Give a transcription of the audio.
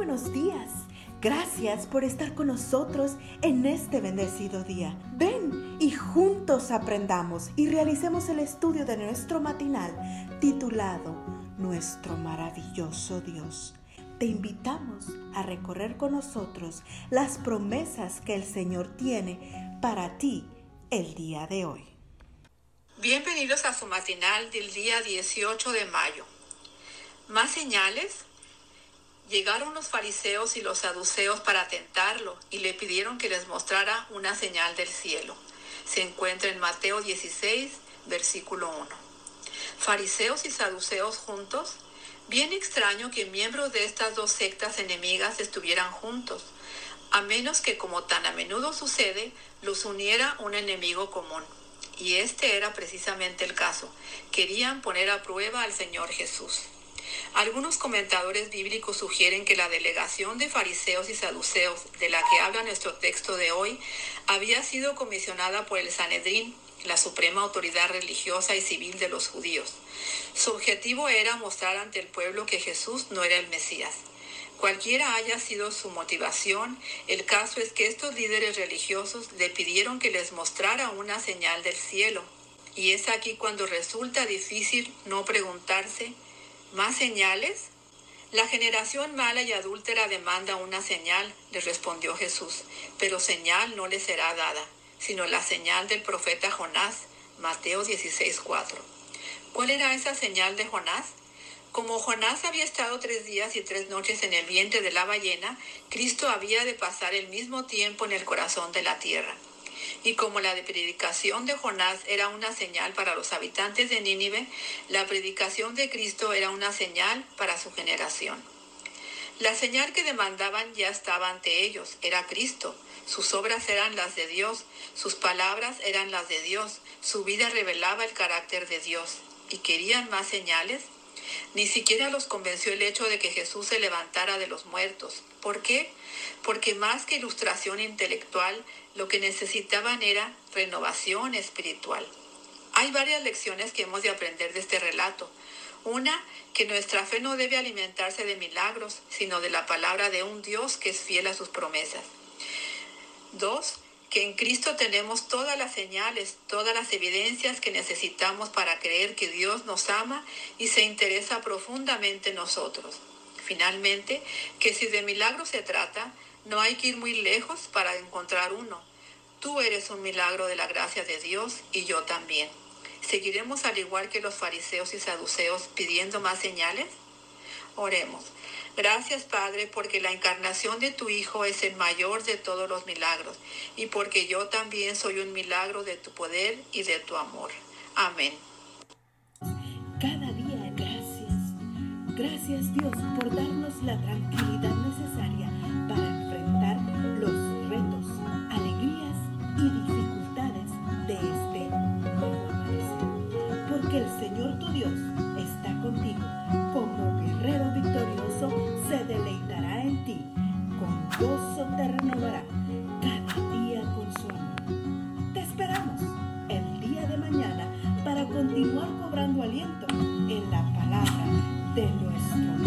buenos días. Gracias por estar con nosotros en este bendecido día. Ven y juntos aprendamos y realicemos el estudio de nuestro matinal titulado Nuestro maravilloso Dios. Te invitamos a recorrer con nosotros las promesas que el Señor tiene para ti el día de hoy. Bienvenidos a su matinal del día 18 de mayo. Más señales Llegaron los fariseos y los saduceos para tentarlo y le pidieron que les mostrara una señal del cielo. Se encuentra en Mateo 16, versículo 1. Fariseos y saduceos juntos. Bien extraño que miembros de estas dos sectas enemigas estuvieran juntos, a menos que como tan a menudo sucede, los uniera un enemigo común. Y este era precisamente el caso. Querían poner a prueba al Señor Jesús. Algunos comentadores bíblicos sugieren que la delegación de fariseos y saduceos de la que habla nuestro texto de hoy había sido comisionada por el Sanedrín, la suprema autoridad religiosa y civil de los judíos. Su objetivo era mostrar ante el pueblo que Jesús no era el Mesías. Cualquiera haya sido su motivación, el caso es que estos líderes religiosos le pidieron que les mostrara una señal del cielo. Y es aquí cuando resulta difícil no preguntarse ¿Más señales? La generación mala y adúltera demanda una señal, le respondió Jesús, pero señal no le será dada, sino la señal del profeta Jonás, Mateo 16:4. ¿Cuál era esa señal de Jonás? Como Jonás había estado tres días y tres noches en el vientre de la ballena, Cristo había de pasar el mismo tiempo en el corazón de la tierra. Y como la predicación de Jonás era una señal para los habitantes de Nínive, la predicación de Cristo era una señal para su generación. La señal que demandaban ya estaba ante ellos, era Cristo. Sus obras eran las de Dios, sus palabras eran las de Dios, su vida revelaba el carácter de Dios. ¿Y querían más señales? Ni siquiera los convenció el hecho de que Jesús se levantara de los muertos. ¿Por qué? Porque más que ilustración intelectual, lo que necesitaban era renovación espiritual. Hay varias lecciones que hemos de aprender de este relato. Una, que nuestra fe no debe alimentarse de milagros, sino de la palabra de un Dios que es fiel a sus promesas. Dos, que en Cristo tenemos todas las señales, todas las evidencias que necesitamos para creer que Dios nos ama y se interesa profundamente en nosotros. Finalmente, que si de milagros se trata, no hay que ir muy lejos para encontrar uno. Tú eres un milagro de la gracia de Dios y yo también. ¿Seguiremos al igual que los fariseos y saduceos pidiendo más señales? Oremos. Gracias Padre porque la encarnación de tu Hijo es el mayor de todos los milagros y porque yo también soy un milagro de tu poder y de tu amor. Amén. Cada día gracias. Gracias Dios por darnos la tranquilidad necesaria aliento en la palabra de nuestro